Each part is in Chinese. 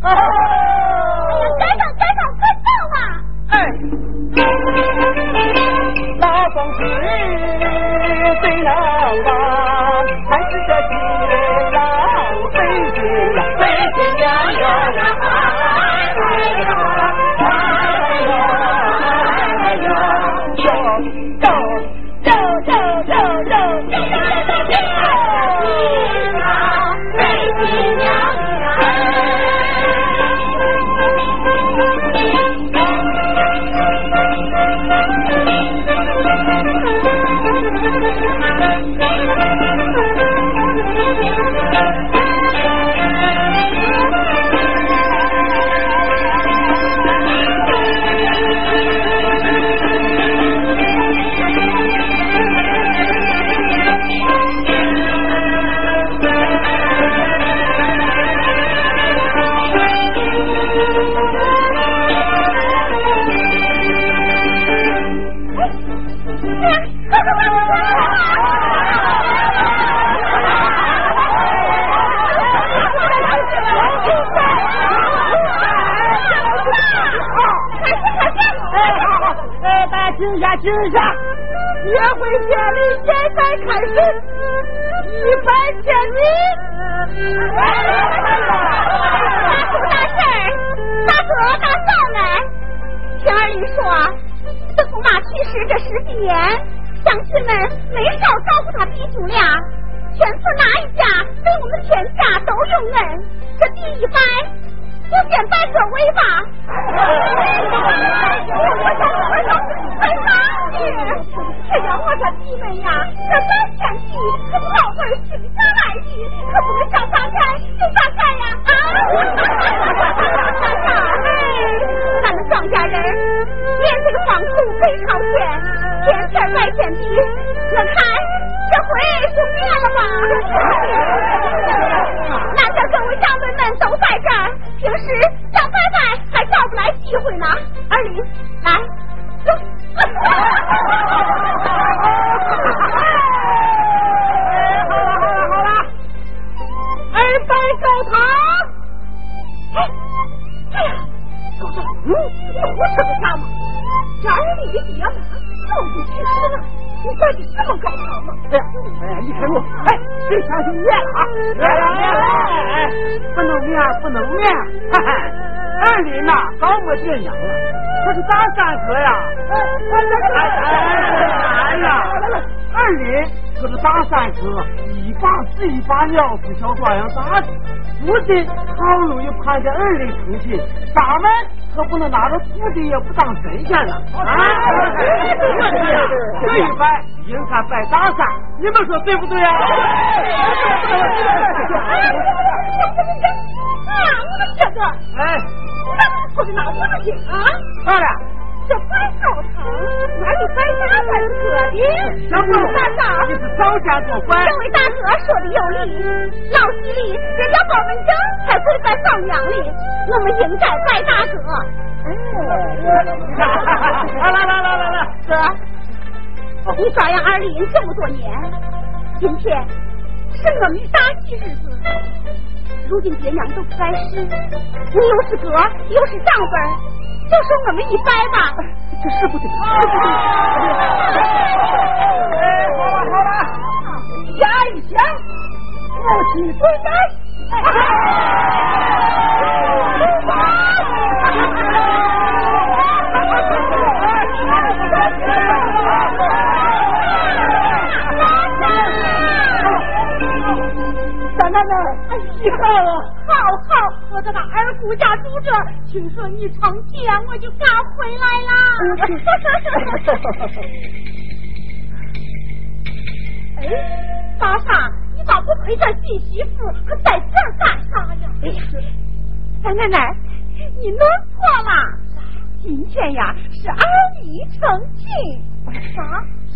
哈哈 大家听一下，听一下，约会典礼现在开始，一百千米。大事大婶，大哥大嫂们，听二林说，自从妈去世这十几年，乡亲们没少照顾他弟兄俩，全村哪一家对我们全家都有恩。这第一拜，就先拜各位吧。哎妈的！这要我这弟妹呀，这三天起可不老辈心下来的，可不能想咋干就咋干呀！啊！哎，咱们庄稼人面对黄土背朝天，天天拜天地，我看这回就灭了吧。难得各位长辈们都在这儿，平时想拜拜还找不来机会呢。二林，来，小抓样咋的，好容易盼着儿的亲，咱们可不能拿着父亲也不当神仙了啊！这一拜，银山拜大山，你们说对不对啊？哎，我的哥哥，哎，不是拿我的去啊？漂亮。这拜高堂，哪里拜大才是可的？小狗大嫂，你是早家做官。这位大哥说的有理，老西里人家包文正才跪在嫂娘里，我们应该拜大哥。来来来来来来，哥，你抓养二林这么多年，今天是我们的大喜日子。如今爹娘都不在世，你又是哥又是长辈。就说我们一拜吧，这是不对，是不对。哎，好了好了，下一下，夫妻对奶奶，你好啊！好好，我这个二姑家住着，听说你成亲，我就赶回来啦。哎，大傻，你咋不陪着新媳妇还在这儿干啥呀？哎呀，三奶奶，你弄错了，今天呀是二姨成亲。啥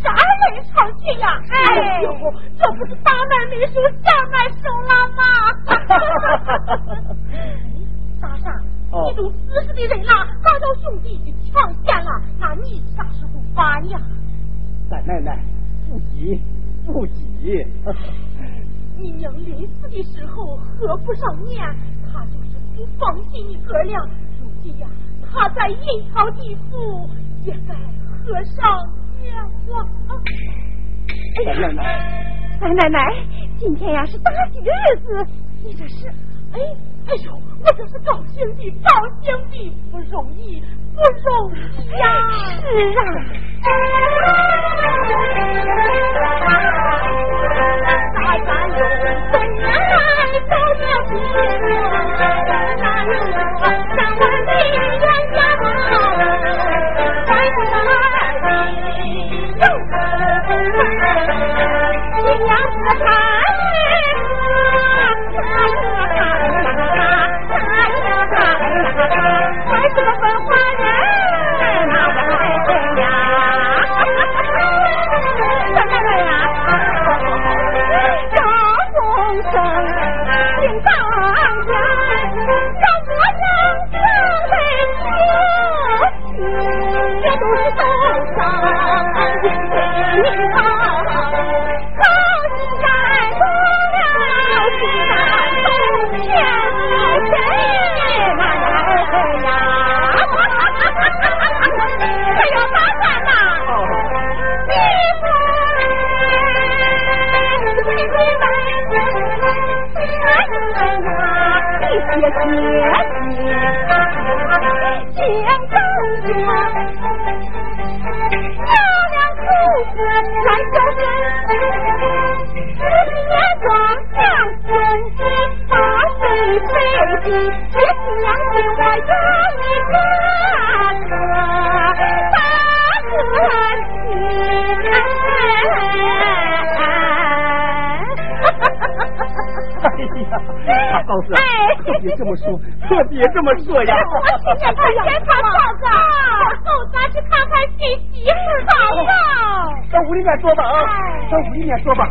啥人唱戏呀？哎呦，这不是大门没收，小门收了吗？大傻，你都四十的人了，打到兄弟去抢钱了，那你啥时候发呀？三奶奶，不急不急。你娘临死的时候合不上面，他就是不放心你哥俩。如今呀，他在阴曹地府，也该喝上面了。三奶奶，奶奶，今天呀是大喜的日子，你这是？哎哎呦，我这是高兴的，高兴的，不容易，不容易呀！是啊。大山有东南高脚青，山上有山新 کرنے 么说呀！我今天去检查报告，后咱去看看新媳妇嫂子？到屋里面说吧啊！到屋里面说吧。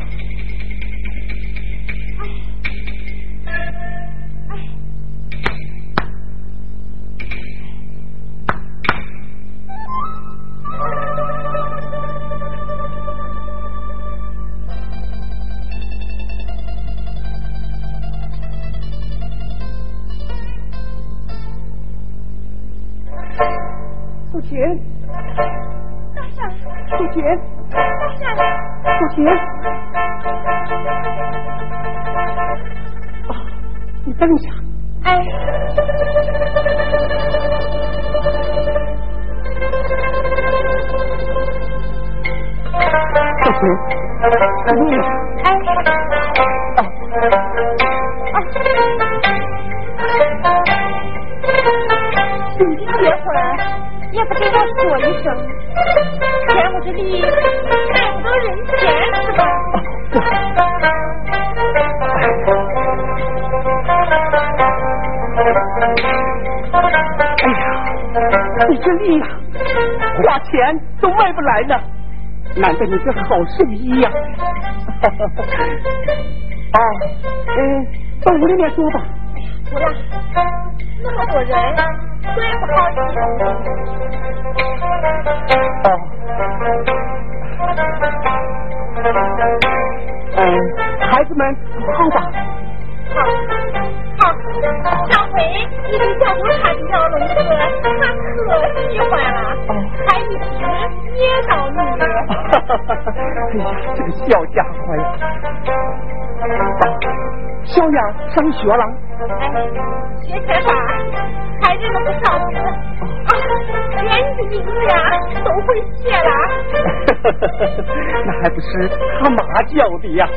好生意呀！啊，嗯，到屋里面坐吧。不了，那么多人，怪不好意思。哦。嗯，孩子们好吧？好，好，小回你给小狗看条龙子，他可喜欢了，还一直捏到你。哎呀，这个小家伙呀！小杨上学了？哎，学些啥？还认了不少字啊，连你的名字呀都会写了。那还不是他妈教的呀？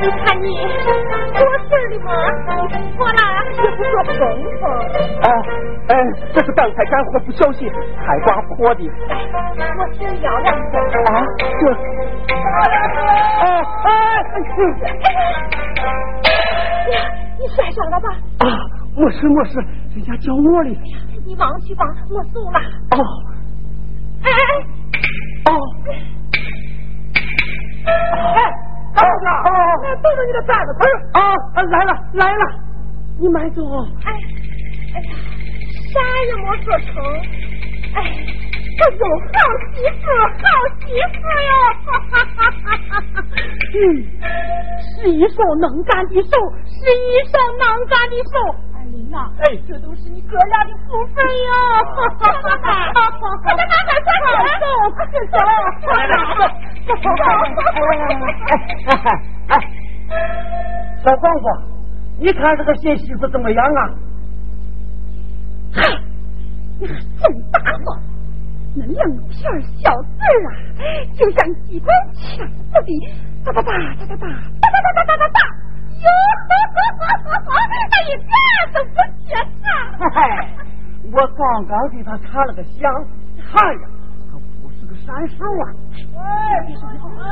你看你多事的嘛，你错了也不说风风。啊，哎，这是刚才干活不小心，菜瓜破的。我只要两个。啊，这。哎哎你摔伤了吧？啊，没事没事，人家叫我哩。你忙去吧，我走了。哦。哎哎哎。哦。哎，豆子，哦，豆子，你的崽子，快啊，来了来了，你慢走。哎，哎呀，啥也没做成。哎，这有好媳妇，好媳妇哟！哈哈哈哈哈哈！嗯，是一手能干的手，是一手能干的手。哎，这都是你哥俩的福分哟！哈哈哈哈哈哈！快点拿点快点走，快点走，来来来，走。哎哎，小黄瓜，你看这个新媳妇怎么样啊？嗨，你还真大方，那两片小字啊，就像机关枪似的，哒哒哒哒哒哒哒哒哒哒哒哒，哟，哎呀，这都不缺啥。嗨，我刚刚给他看了个相，看呀，可不是个善兽啊。哎，你说你哎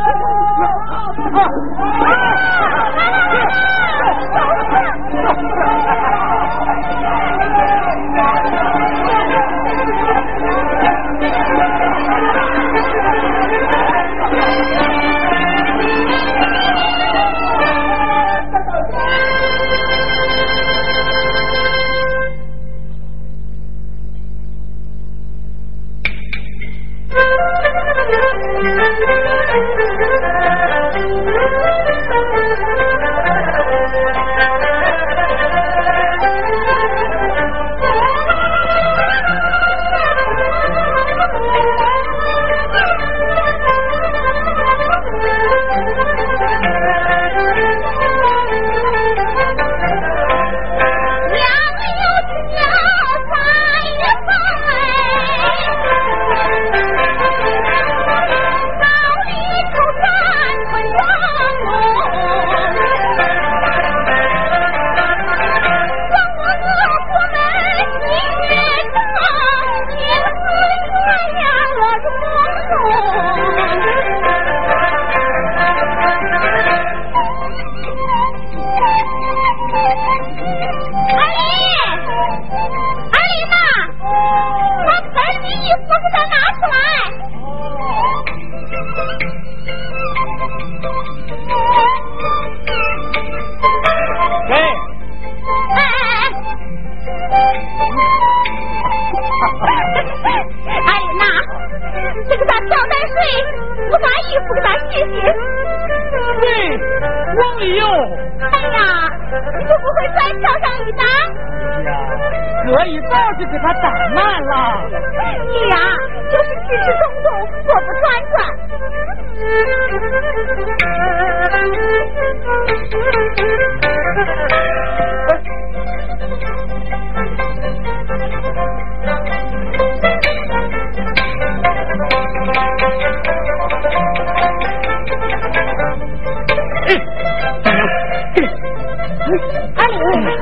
哎哎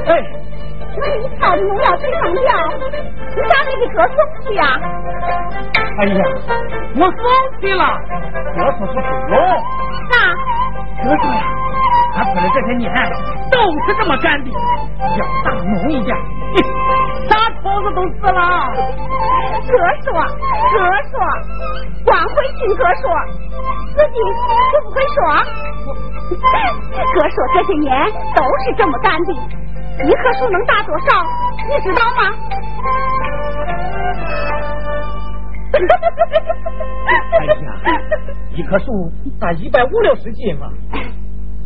哎那你你去呀哎呀我送了。我子是什那这子这些年都是这么干的，要大弄一点，啥虫子都死了。哥说，哥说，光会听哥说，自己就不会说。哥说这些年都是这么干的，一棵树能大多少？你知道吗？哎呀，一棵树打一百五六十斤嘛。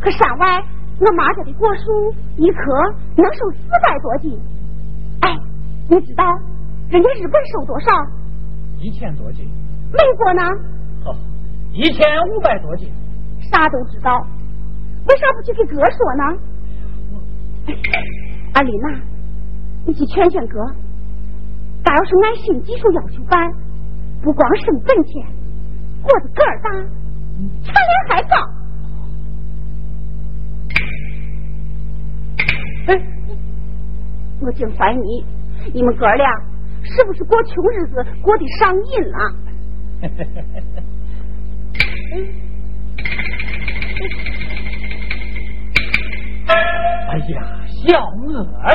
可山外我妈家的果树一棵能收四百多斤。哎，你知道人家日本收多少？一千多斤。美国呢？哦，一千五百多斤。啥都知道，为啥不去给哥说呢？阿丽娜，你去劝劝哥，他要是按新技术要求办。不光省本钱，过得个儿大，产量还高。哎，我竟怀疑你们哥俩是不是过穷日子过得上瘾了。哎呀，小娥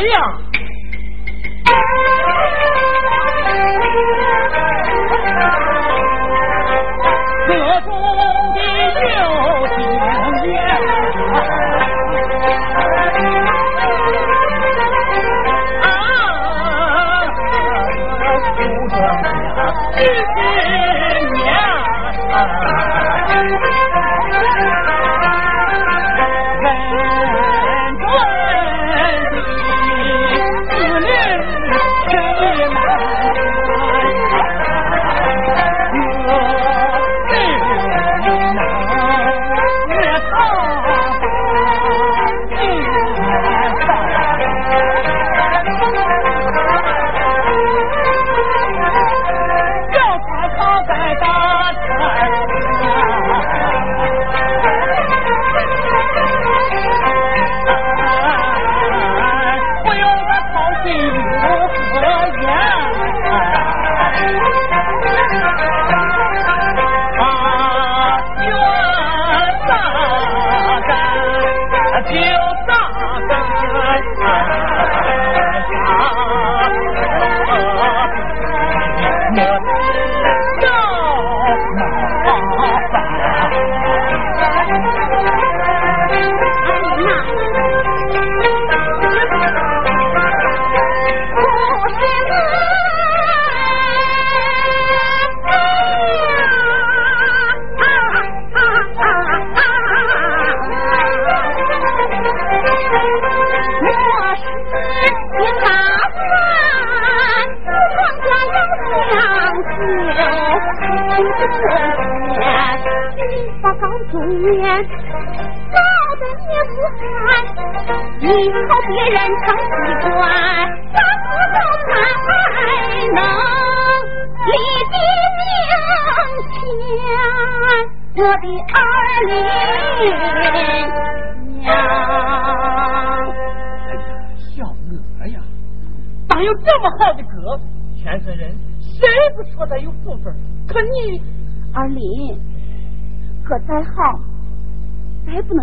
呀！得中。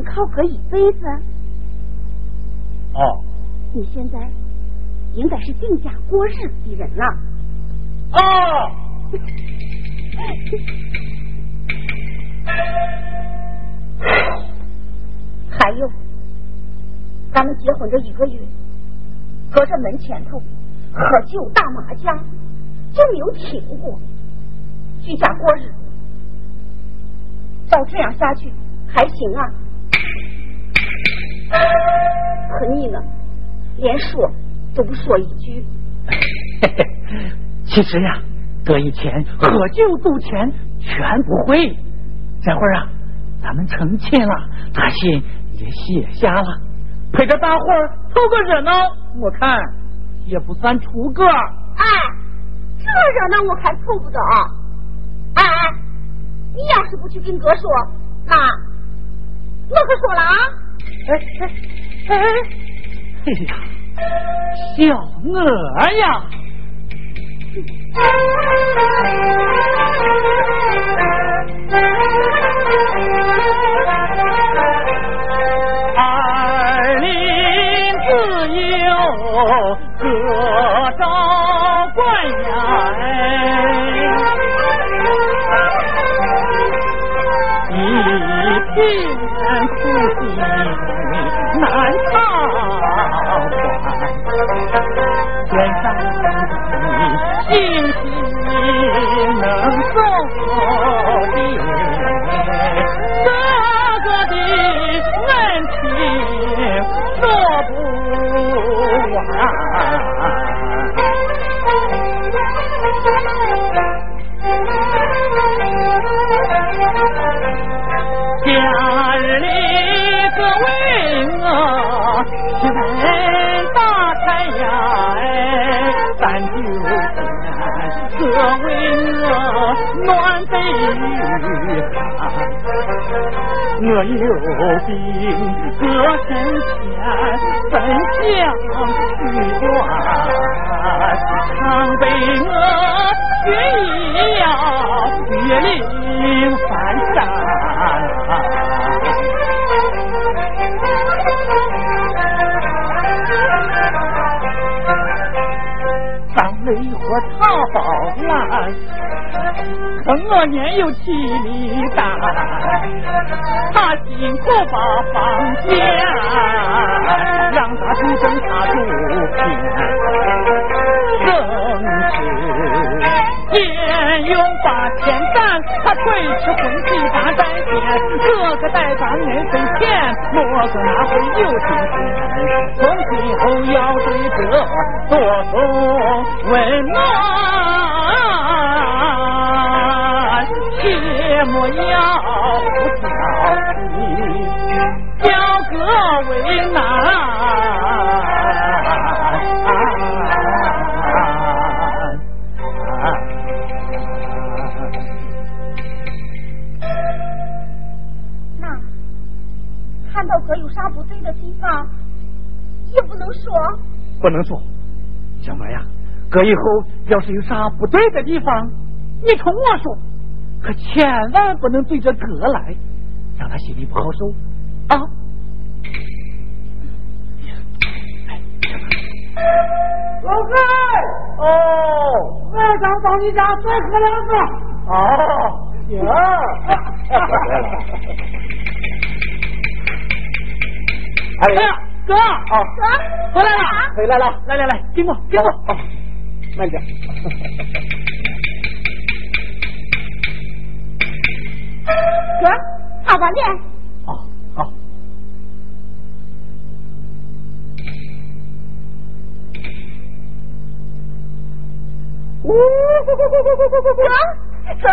靠哥一辈子。哦，你现在应该是定家过日子的人了。哦。还有，咱们结婚这一个月，搁这门前头喝酒打麻将，就没有停过。居家过日子，照这样下去还行啊？可你呢，连说都不说一句。其实呀，这以前喝酒赌钱全不会。这会儿啊，咱们成亲了，他信也写下了，陪着大伙儿凑个热闹，我看也不算出格。哎，这热闹我看凑不着。哎，你要是不去跟哥说，那我可说了啊。哎哎哎！哎呀，小娥呀，二林自有一片苦心。难逃关，天上的星星能受定，就见各为我暖被雨寒。我有病搁身前分享许愿，常被我决意要月领翻山。我套宝了可我年又替你打他辛苦把房间让他出生他推迟婚期把再见，哥哥带把恩分钱，莫说那会有心钱，从今后要对哥多送温暖。切莫要挑剔，表哥为难。哥有啥不对的地方，也不能说。不能说，小梅呀，哥以后要是有啥不对的地方，你冲我说。可千万不能对着哥来，让他心里不好受啊！老哥，哦，我想到你家再喝两个。哦，行。哎呀，哥，哥，回来了，回来了，来来来，跟我，跟我，慢点。哥，擦把脸。好，好。呜，哥，哥，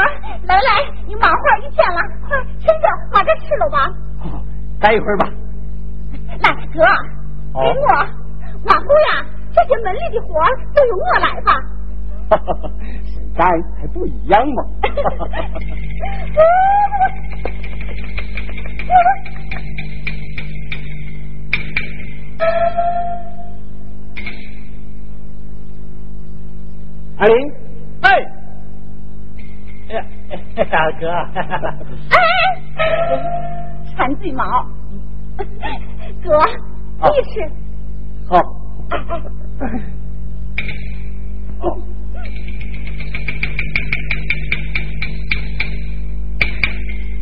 来来，你忙活一天了，快趁着把这吃了吧。好，待一会儿吧。来，哥，给我，往后呀，这些门里的活都由我来吧。哈哈，谁干还不一样吗？阿林，哎，哎呀，大哥，哎，馋嘴毛，哥，你吃。好。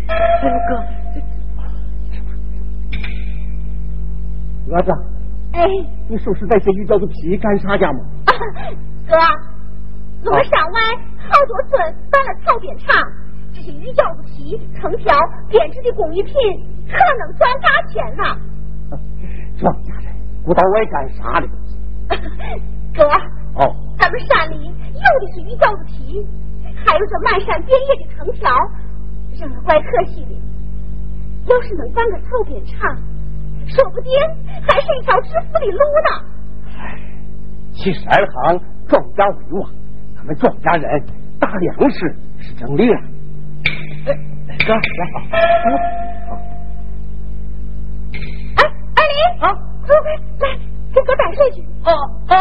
哎呦哥，儿子，哎，你收拾那些鱼饺子皮干啥家嘛？哥，我们上湾好多村办了草编厂，这些鱼饺子皮、藤条编织的工艺品，可能赚大钱呢。庄稼人不知道我干啥的。哥，哦，咱们山里有的是鱼饺子皮，还有这漫山遍野的藤条。让人怪可惜的。要是能办个草编厂，说不定还是一条致富的路呢。唉，七十二行，庄稼为王，咱们庄稼人打粮食是正理啊。哎，哥，来，好。哎，二林，啊，快快来，给哥打水去。哦哦，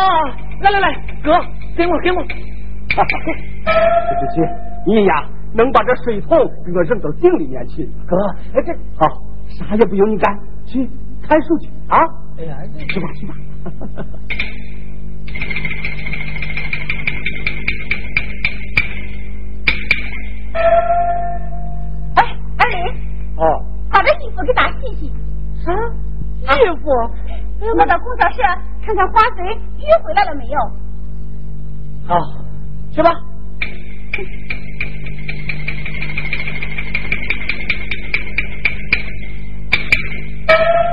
来来来，哥，给我给我。哈哈，去去去，你呀。能把这水桶给我扔到井里面去，哥，哎这好，啥也不用你干，去看书去啊！哎呀，去吧去吧。哎，二林，哦，把这衣服给咱洗洗。啥衣服？我到工作室看看花贼鱼回来了没有。好，去吧。哎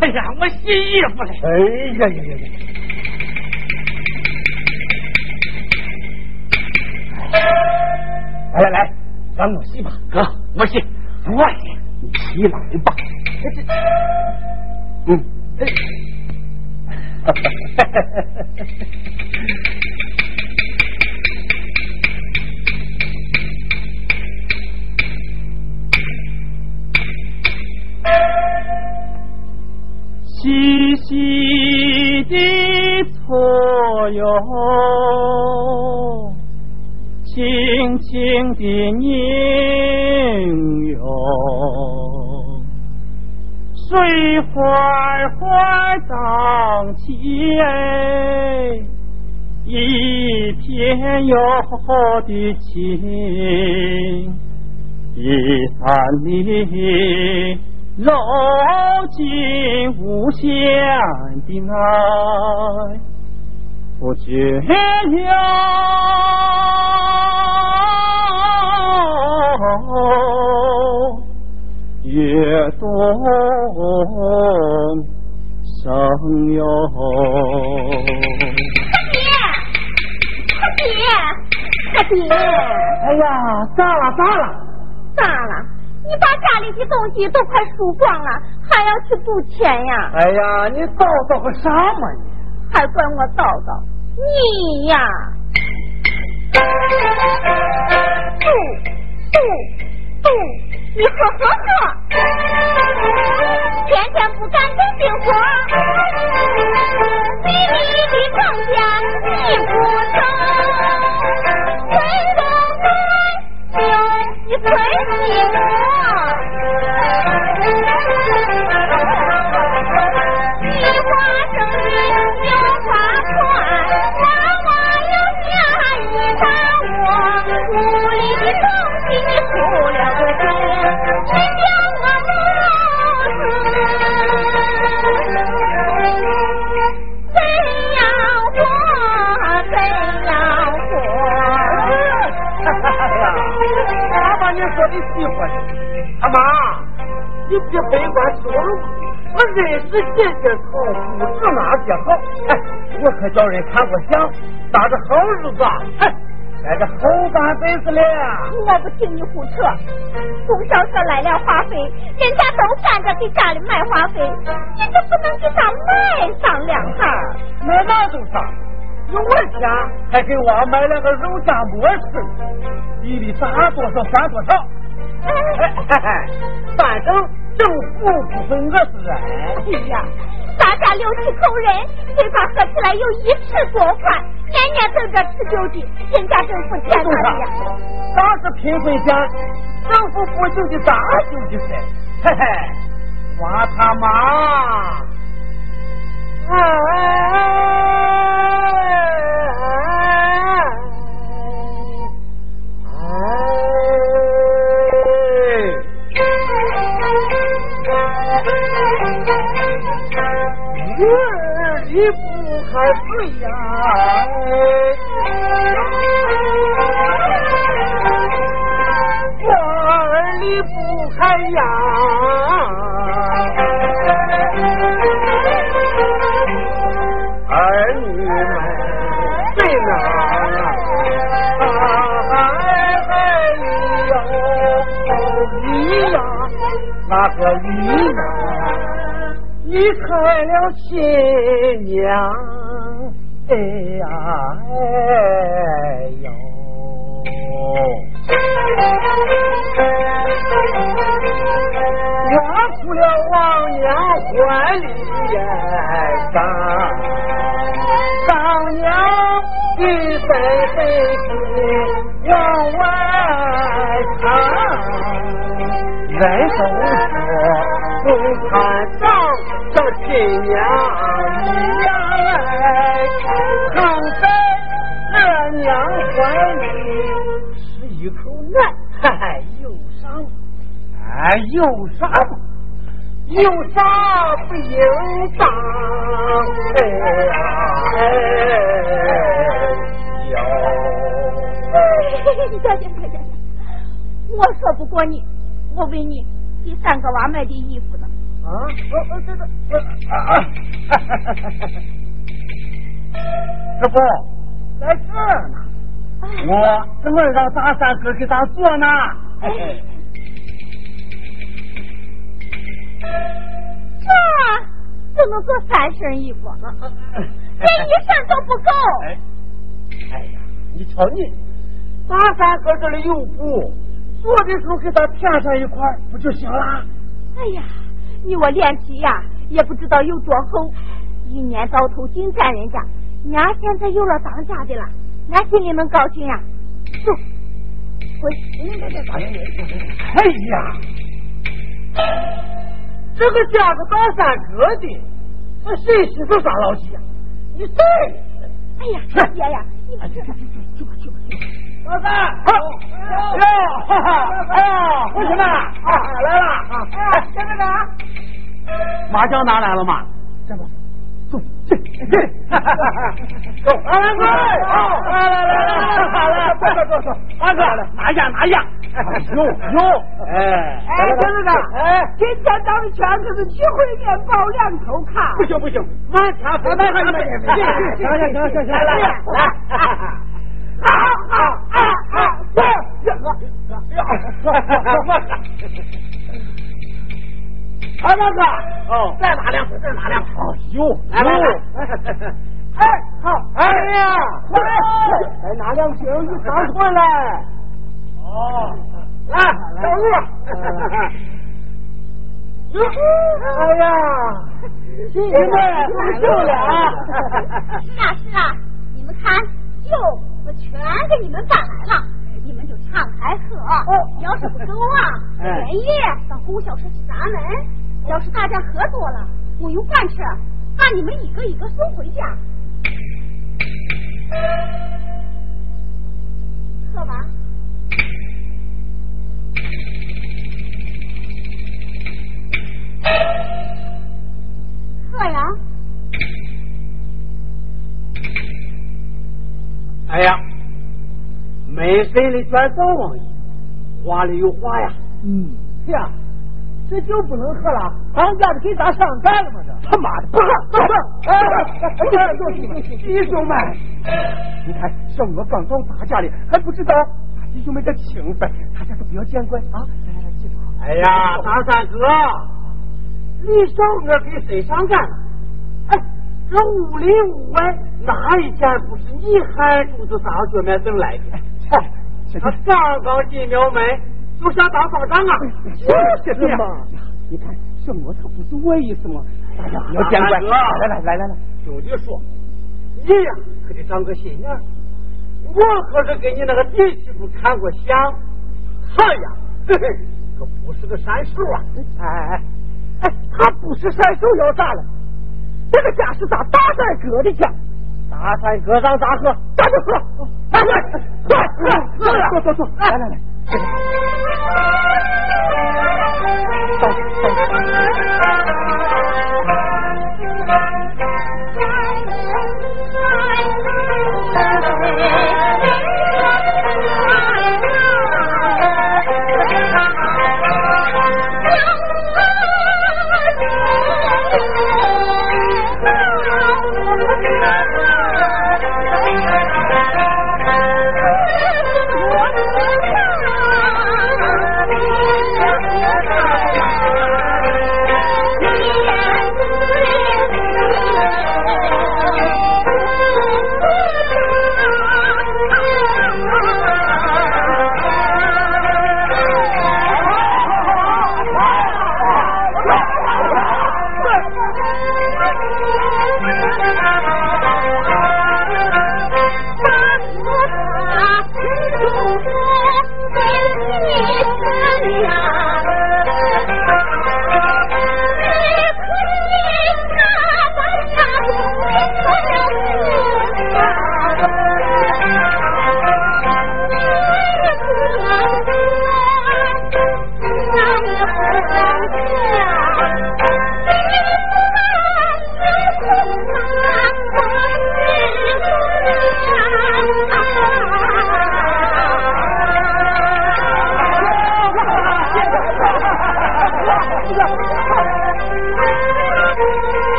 哎呀，我洗衣服嘞。哎呀呀呀呀！来来来，咱我洗吧，哥，我洗，我洗，你起来吧。嗯，哎，哈哈哈哈哈哟，轻轻的拧哟，水花花荡起哎，一片哟的情，一山里。揉进无限的爱，不觉了越动生哟。他爹，他爹，他爹！哎呀，咋了咋了？咋了？你把家里的东西都快输光了，还要去赌钱呀？哎呀，你叨叨个啥嘛你？还怪我叨叨？你呀，嘟嘟嘟，你呵呵呵，天天不干正经活，地里的庄稼你不收，吹东吹就，你吹西东。寸心。喜欢阿妈，你别悲观说了。我认识姐姐好，不知哪些好。哎，我可叫人看过相，打着好日子，哎，挨着好半辈子了。我不听你胡扯。供销社来了话费，人家都赶着给家里买话费，你就不能给他买上两行？买哪种啥？有我钱，还给我买了个肉夹馍吃，地里打多少算多少。反正政府不分我是人。哎呀，咱家六七口人，嘴巴合起来有一尺多宽，年年等着吃酒的，人家政府钱哪里呀？啥是贫困县？政府不就的大就的事，嘿嘿，我他妈！哎。离不开水呀，个离呀？离开了亲娘，哎呀哎呦，压出了王娘怀里上，丈娘一分分心往外看，人都是共产党的亲娘哎，躺在二娘怀里吃一口奶，嗨，有啥？哎，有啥？有啥不应当？哎呀，哎呦！行行行行，我说不过你，我问你。给三个娃买的？啊，哦哦，这个，啊啊！师傅在这儿呢，我正让大三哥给他做呢。这就能做三身衣服，连一身都不够。哎呀，你瞧你，大三哥这里有布。做的时候给他添上一块不就行了？哎呀，你我脸皮呀也不知道有多厚，一年到头净占人家，娘现在有了当家的了，俺心里能高兴呀。走，回。哎呀，这个嫁个大三哥的，那谁媳妇耍老几呀？你对。哎呀，爷呀，你去去去去吧去吧去吧。老三，好，哟，哈哈，哎呀，同学们，啊，来了，啊，哎，先生长，麻将拿来了吗？这不，走，进，进，走，二哥，来来来来来，坐坐坐坐，二哥，拿下拿下，有有，哎，哎，先生长，哎，今天咱们全可是聚会面包两头看，不行不行，满天飞，满天飞，行行行行行行，来来来。啊啊啊啊！这这个，二大哥，哦，再拿两再拿两哦，有，来来来，哎，好，哎呀，快，再拿两瓶，你上出来。哦，来，小路。哎呀，新年快乐啊！是啊是啊，你们看，就。我全给你们赶来了，你们就敞开喝。哦要是不走啊，连夜到供销社去砸门。要是大家喝多了，我用饭吃把你们一个一个送回家。喝吧。喝呀。哎呀，没谁的全早王爷，话里有话呀。嗯，呀，这酒不能喝了，当家的给咱上干了吗？这他妈的，不喝，不喝！哎，弟兄们，你看小娥刚到大家里，还不知道弟兄们的情分，大家都不要见怪啊！来来来，记住。哎呀，大三哥，你小我给谁上干了？哎，这屋里屋外。哪一件不是你喊主子上学面等来的？他刚刚进庙门就想当方丈啊！是什么？你看，这模特不是我意思吗？大家不要见怪。来来来来来，兄弟说，你呀可得长个心眼。我可是给你那个弟媳妇看过相，他呀，嘿嘿，可不是个山手啊！哎哎哎，他不是山手要咋了？这个家是咱大帅哥的家。大山哥让咋喝？咱就喝，来来，喝喝喝，坐坐坐，来来来，走三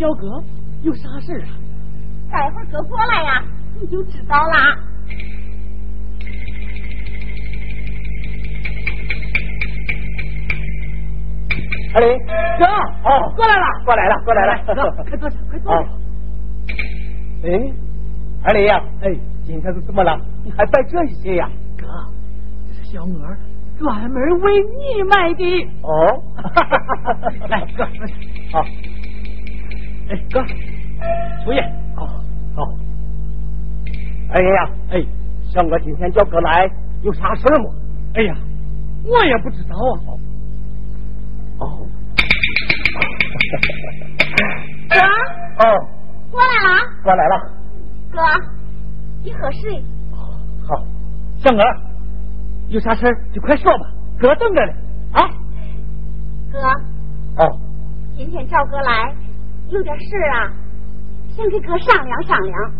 今天教哥有啥事啊？待会儿哥过来呀，你就知道啦。阿林哥，哦，过来了，过来了，过来了，快坐下，快坐下。哎，阿林呀，哎，今天是怎么了？你还带这些呀？哥，这是小娥专门为你买的。哦，来，哥，坐下。好，哎，哥，出去。好，好。二林呀，哎，小娥今天叫哥来，有啥事吗？哎呀，我也不知道啊。哦，哥，哦，过来了。过来了。哥，你喝水。好，小娥，有啥事就快说吧，哥等着呢。啊，哥，哦，今天叫哥来，有点事啊，想跟哥商量商量。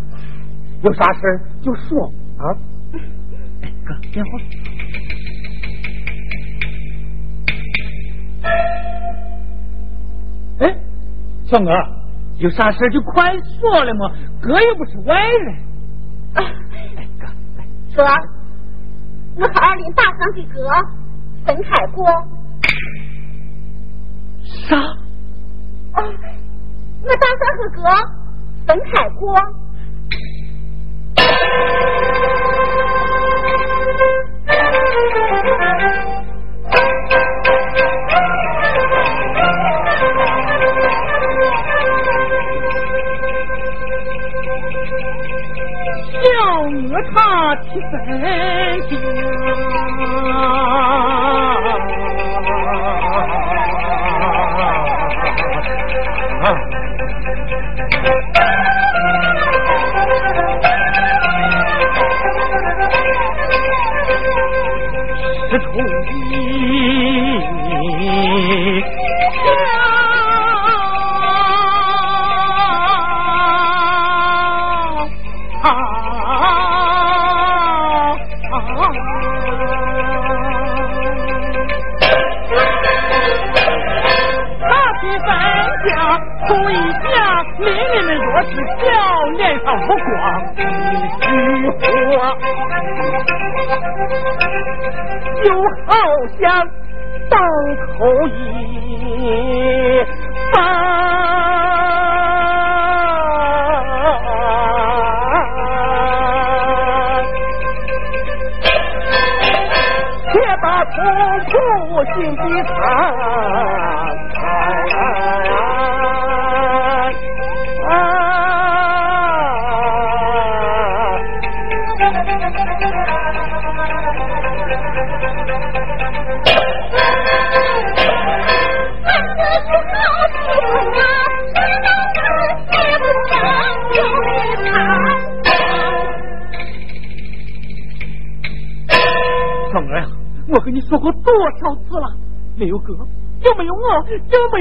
有啥事就说啊。哎，哥，电话。哎，小娥，有啥事就快说了嘛，哥又不是外人。啊，哎，哥，来，哥，我和二林打算给哥分开过。啥？啊，我打算和哥分开过。小娥她起分心是出好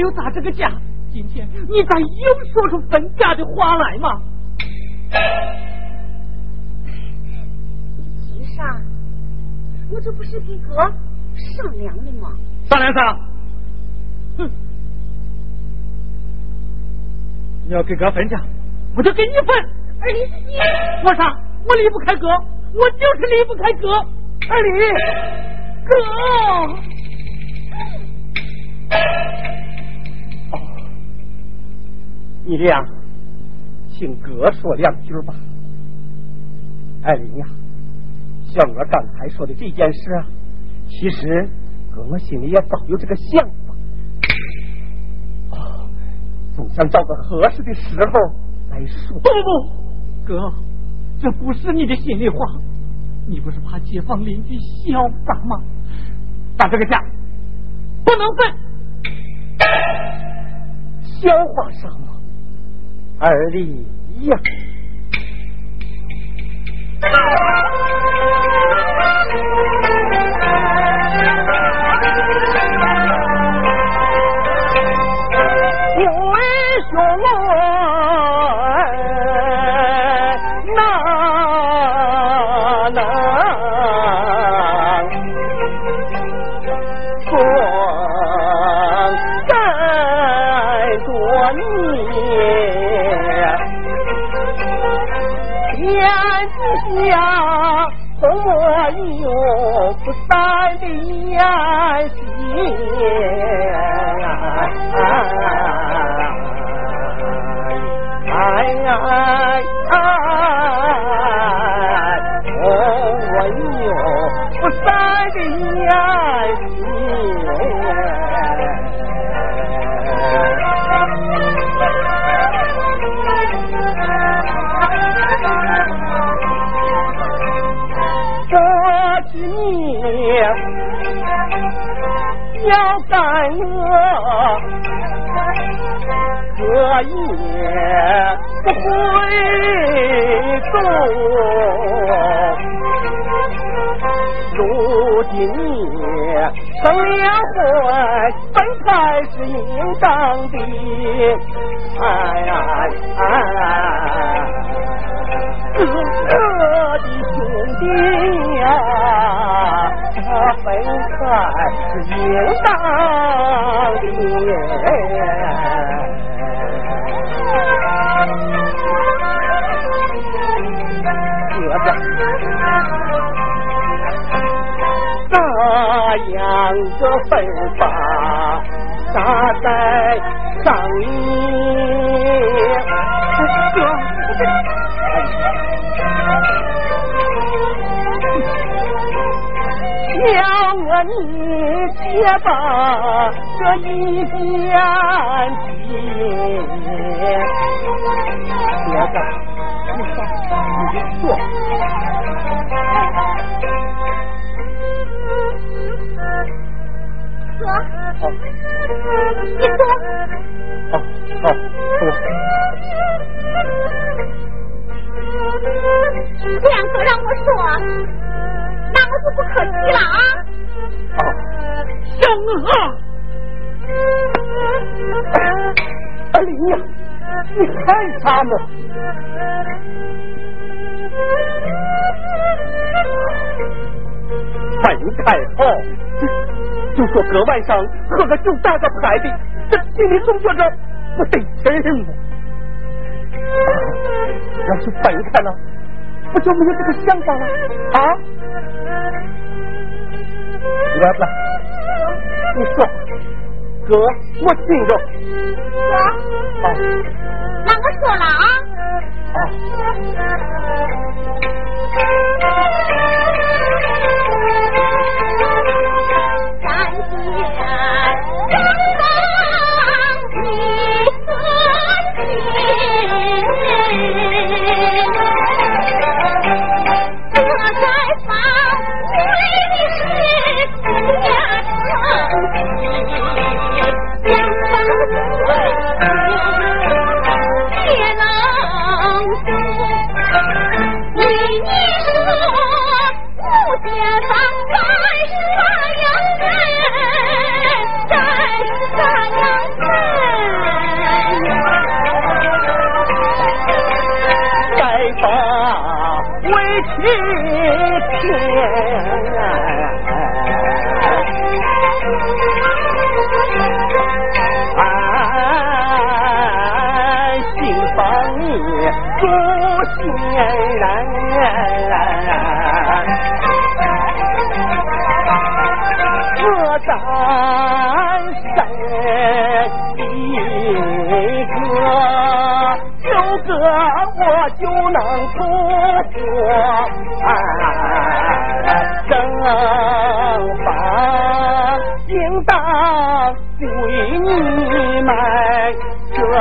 没有打这个架。今天你咋又说出分家的话来嘛？急啥？我这不是给哥商量的吗？商量啥？哼！你要给哥分家，我就给你分。二林是你，我啥？我离不开哥，我就是离不开哥。二李，哥，你这样，请哥说两句吧。艾琳呀，像我刚才说的这件事啊，其实哥我心里也早有这个想法，总想找个合适的时候来说。不不，哥，这不是你的心里话，你不是怕街坊邻居笑话吗？打这个架不能分，笑话什么？二弟呀。不在你。哎哎哎！我、有、哎哎、不在。难呀，这不会头。如今你成了婚，本才是应当的。哎呀哎哎，哥哥的兄弟呀、啊，分开是应当。爹，哥子，那的芬芳大在上面，你爹吧。我子，你说，你坐。坐，坐，你坐。好好，坐。两个让我说，那我就不客气了啊。啊，小娥。你看他们。分开后，就说阁外上喝个酒大个牌的，这心里总觉着不得劲吗？要是分开了，不就没有这个想法了啊？来来，你说。哥，我听着。哥。哦。那我说了啊。哦。哎，房里住新人，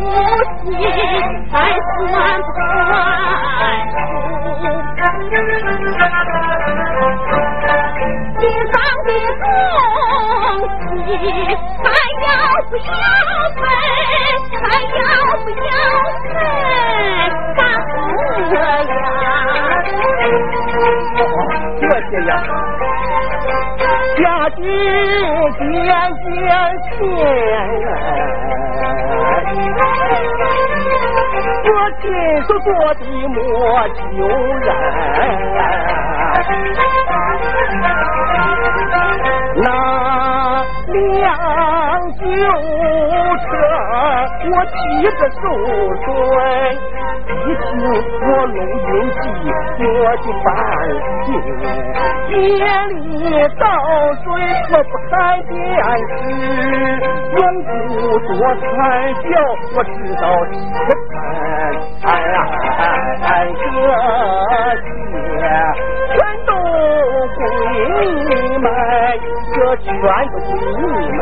我的莫求人，那辆旧车我骑着受罪，我录音机我就烦心，夜里倒睡我不开电视，用不多才叫我知道吃饭，哎呀。这些全都归你们，这全都归你们。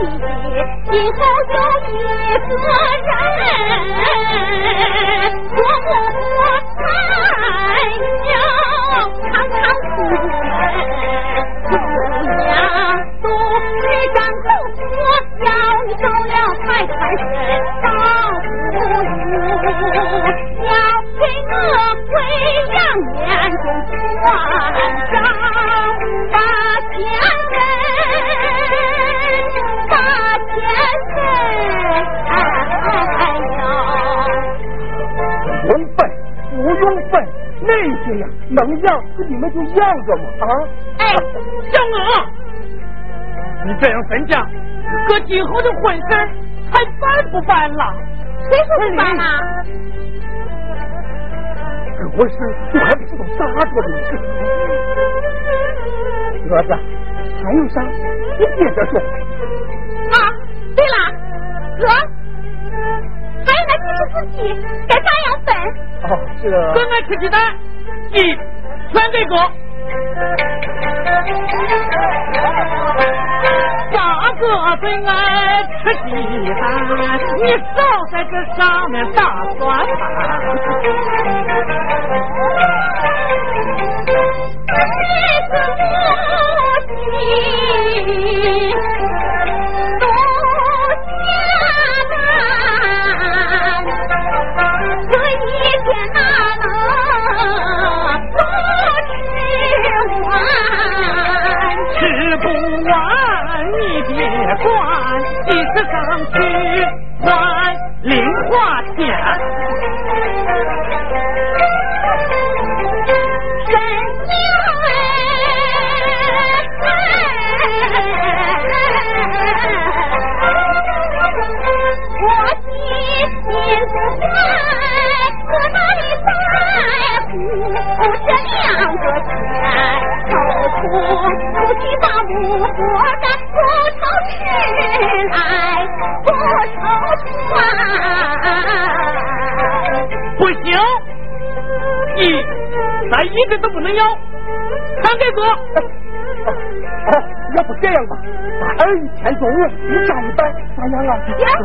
你今后有一个人，我我才要常常出能养，你们就养着嘛啊！哎，小娥，你这样分家。哥今后的婚事还办不办了？谁说不办了？这婚事我还不知道咋做的呢。儿子，还有啥？你接着说。啊，对了，哥，还有那几十自己该咋样分？哦，这哥爱吃鸡蛋，你全给哥。大哥最爱吃鸡蛋，你少在这上面打算盘。咱一个都不能要，全给哥。哦，要不这样吧，把二一千中，你占一百，咋样啊？我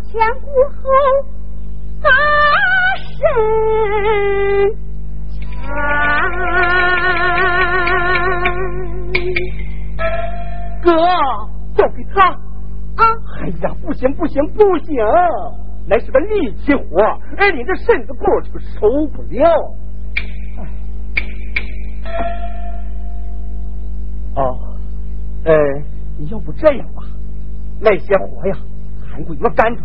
前顾后，大声哥，交给他。啊！哎呀，不行不行不行，那是个力气活，而你这身子骨就受不了。哦，呃，要不这样吧，那些活呀，俺归我干着，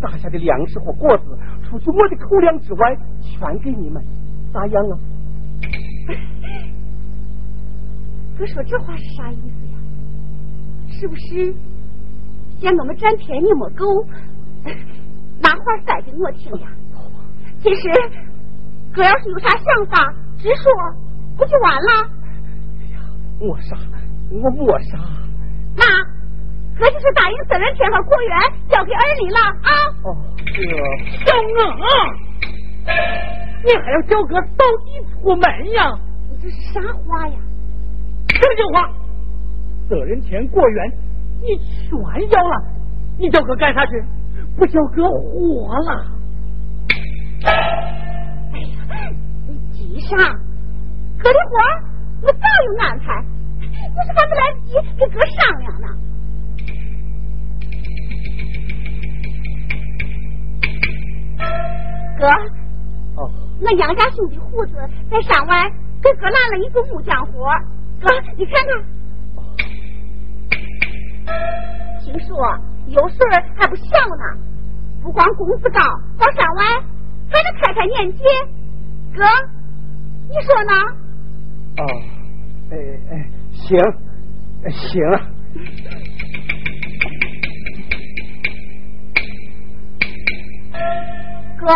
大下的粮食和果子，除去我的口粮之外，全给你们，咋样啊？哥说这话是啥意思呀？是不是嫌我们占便宜没够，拿话塞给我听呀？其实哥要是有啥想法，直说不就完了？哎呀我啥？我没啥。那哥就是答应责任田和果园交给二里了啊！哦，这小我，你还要叫哥扫地出门呀？你这是啥话呀？这句话，责任田果园你全要了，你叫哥干啥去？不叫哥活了？哎呀，你急啥？哥的活我早有安排，我是还没来得及跟哥商量呢。哥，哦，那杨家兄弟胡子在山外给哥揽了一个木匠活，哥你看看。听说有水还不小呢，不光工资高，到山外还能开开眼界。哥，你说呢？哦，哎哎，行，行。哥，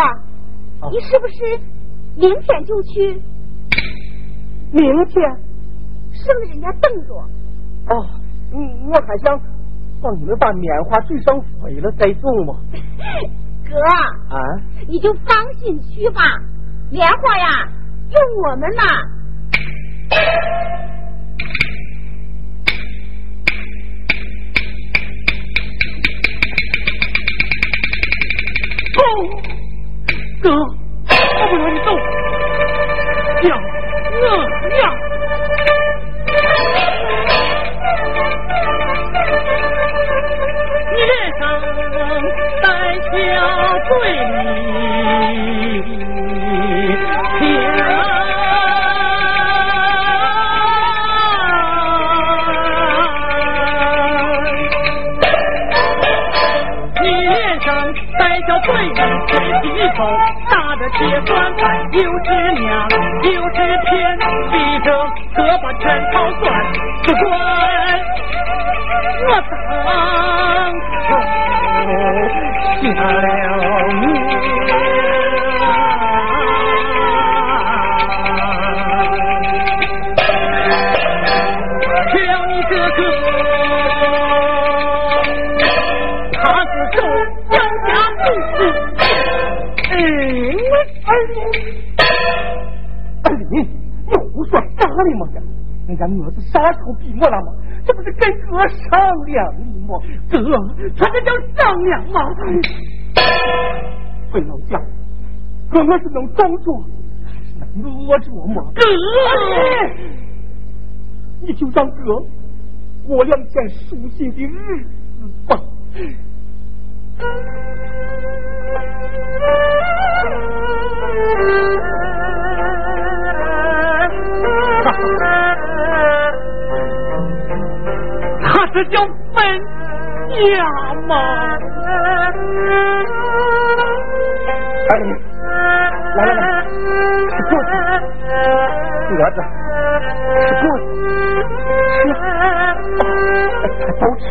你是不是明天就去？明天？省得人家等着。哦，嗯，我还想帮你们把棉花堆上肥了再走嘛。哥，啊，你就放心去吧，棉花呀，有我们呢。走，哥，我不让你走，娘我娘。有只，娘又是天，逼着胳膊全套算，不管我当初下了命，只要胡说啥呢嘛？人家儿子啥时候逼我了吗？这不是跟哥商量的吗？哥，他这叫商量吗？不要讲，哥我是能装作，还是能饿着吗？哥，你就让哥过两天舒心的日子吧。他这叫分家吗？来来，来来来，坐下。鸽子，吃棍，吃，都吃，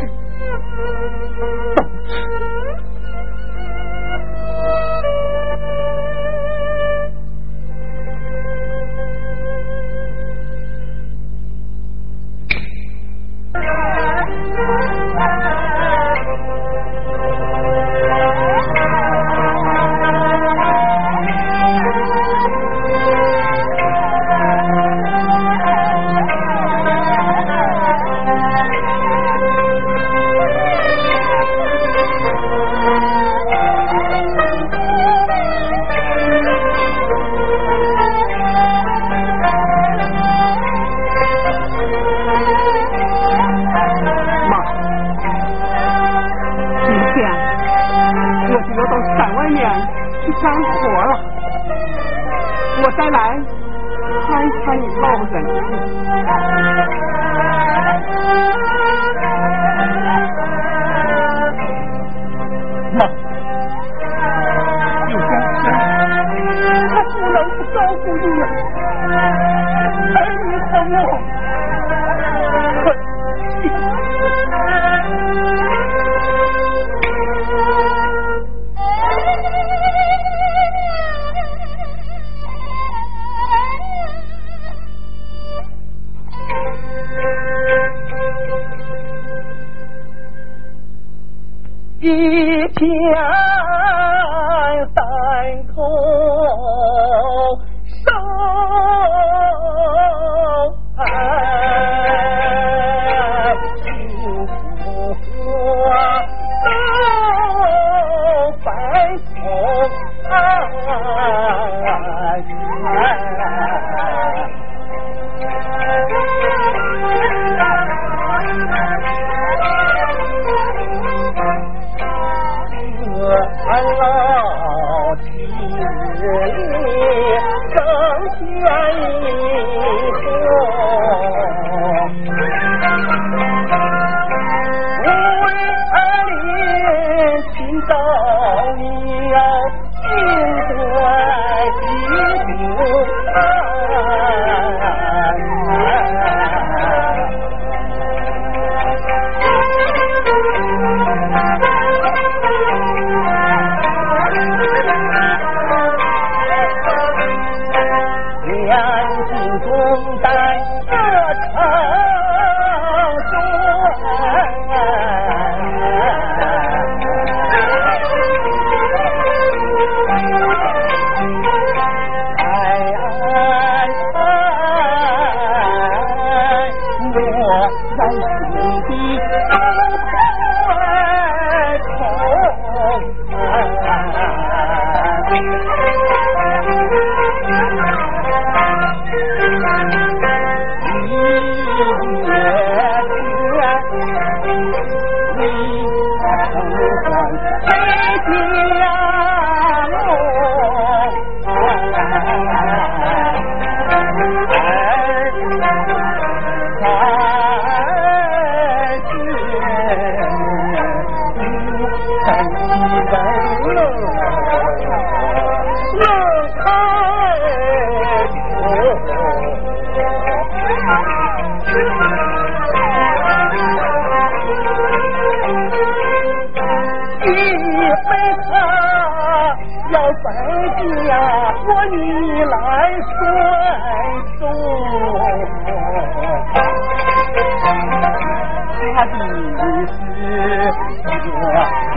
我说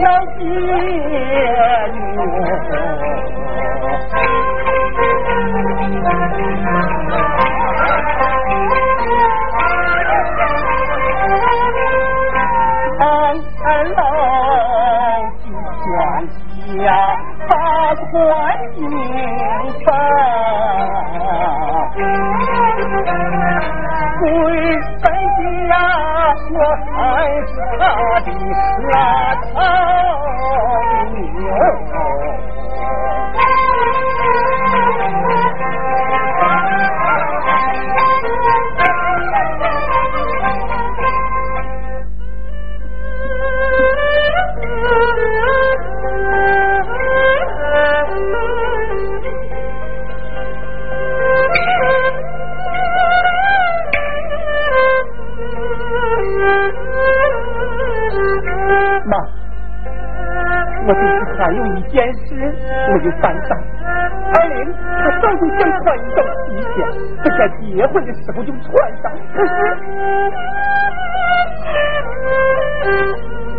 小亲亲还有一件事没有办到。二林他早就想传到西县，他在结婚的时候就穿上，可是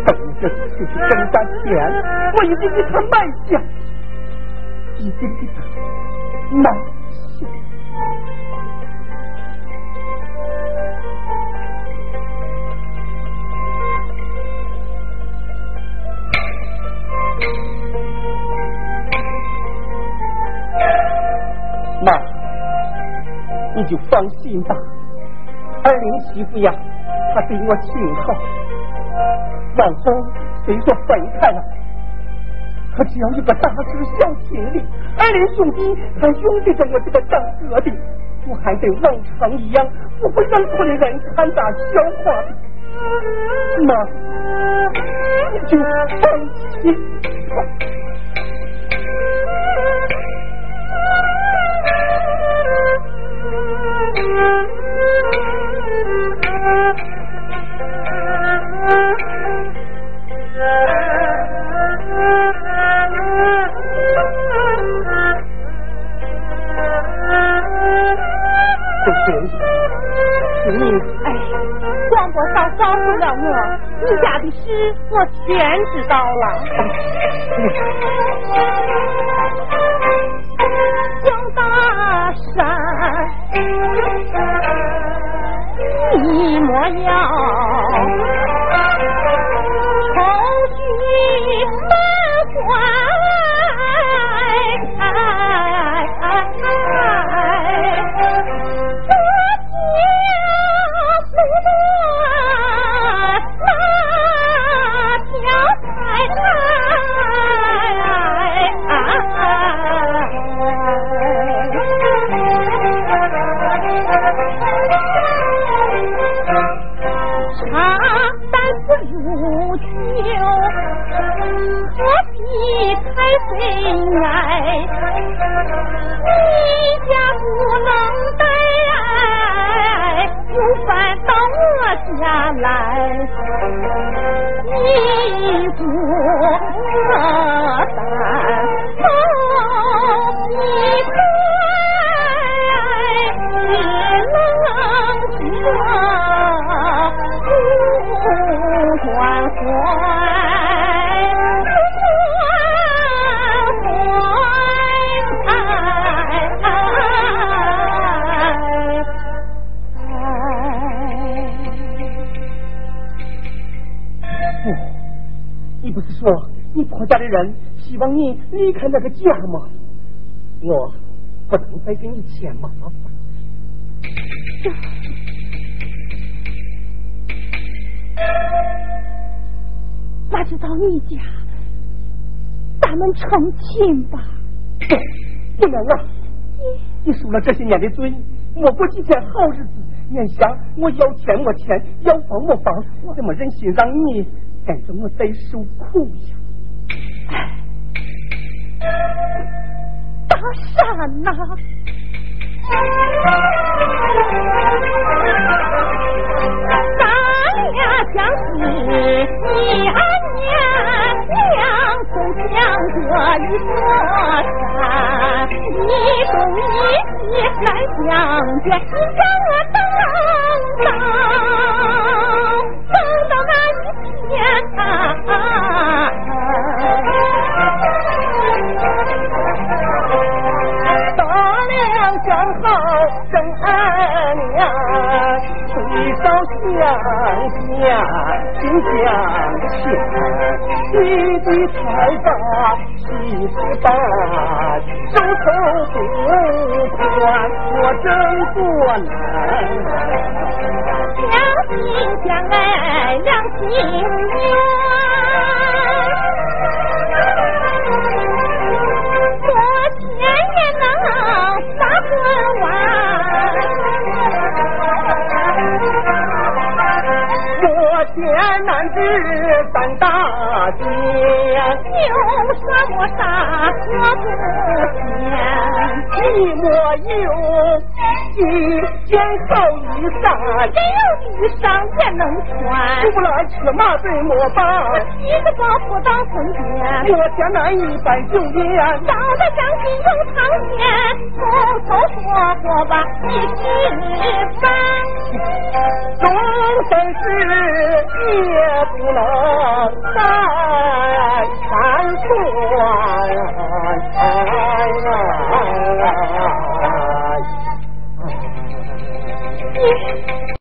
等着出去挣大钱，我已经给他买下，我挺好。往后虽说分开了，可只要有个大事小情的，二林兄弟他永远在我这个当哥的，我还得往常一样，不会让村里人看大笑话的。妈，你就放心吧。我全知道了。希望你离开那个家吗？我不能再给你添麻烦。那就到你家，咱们成亲吧。不，不能啊！你受了这些年的罪，我过几天好日子，眼下我要钱没钱，要房我房，我怎么忍心让你跟着我再受苦呀？山呐，咱俩相识一二年，两从相隔一座山，一东一西难相见，你让我等等，心相牵，你的财大气势大，手头不宽，我真不难。两心相爱两心大姐，有什么大我不嫌，你莫有。洗剪好衣裳，真有衣裳也能穿。穿不了吃嘛怎么办？我提着包袱到成间，我天南一百九年，长在将军永苍天，偷偷说说吧，一起里烦。终身事也不能干。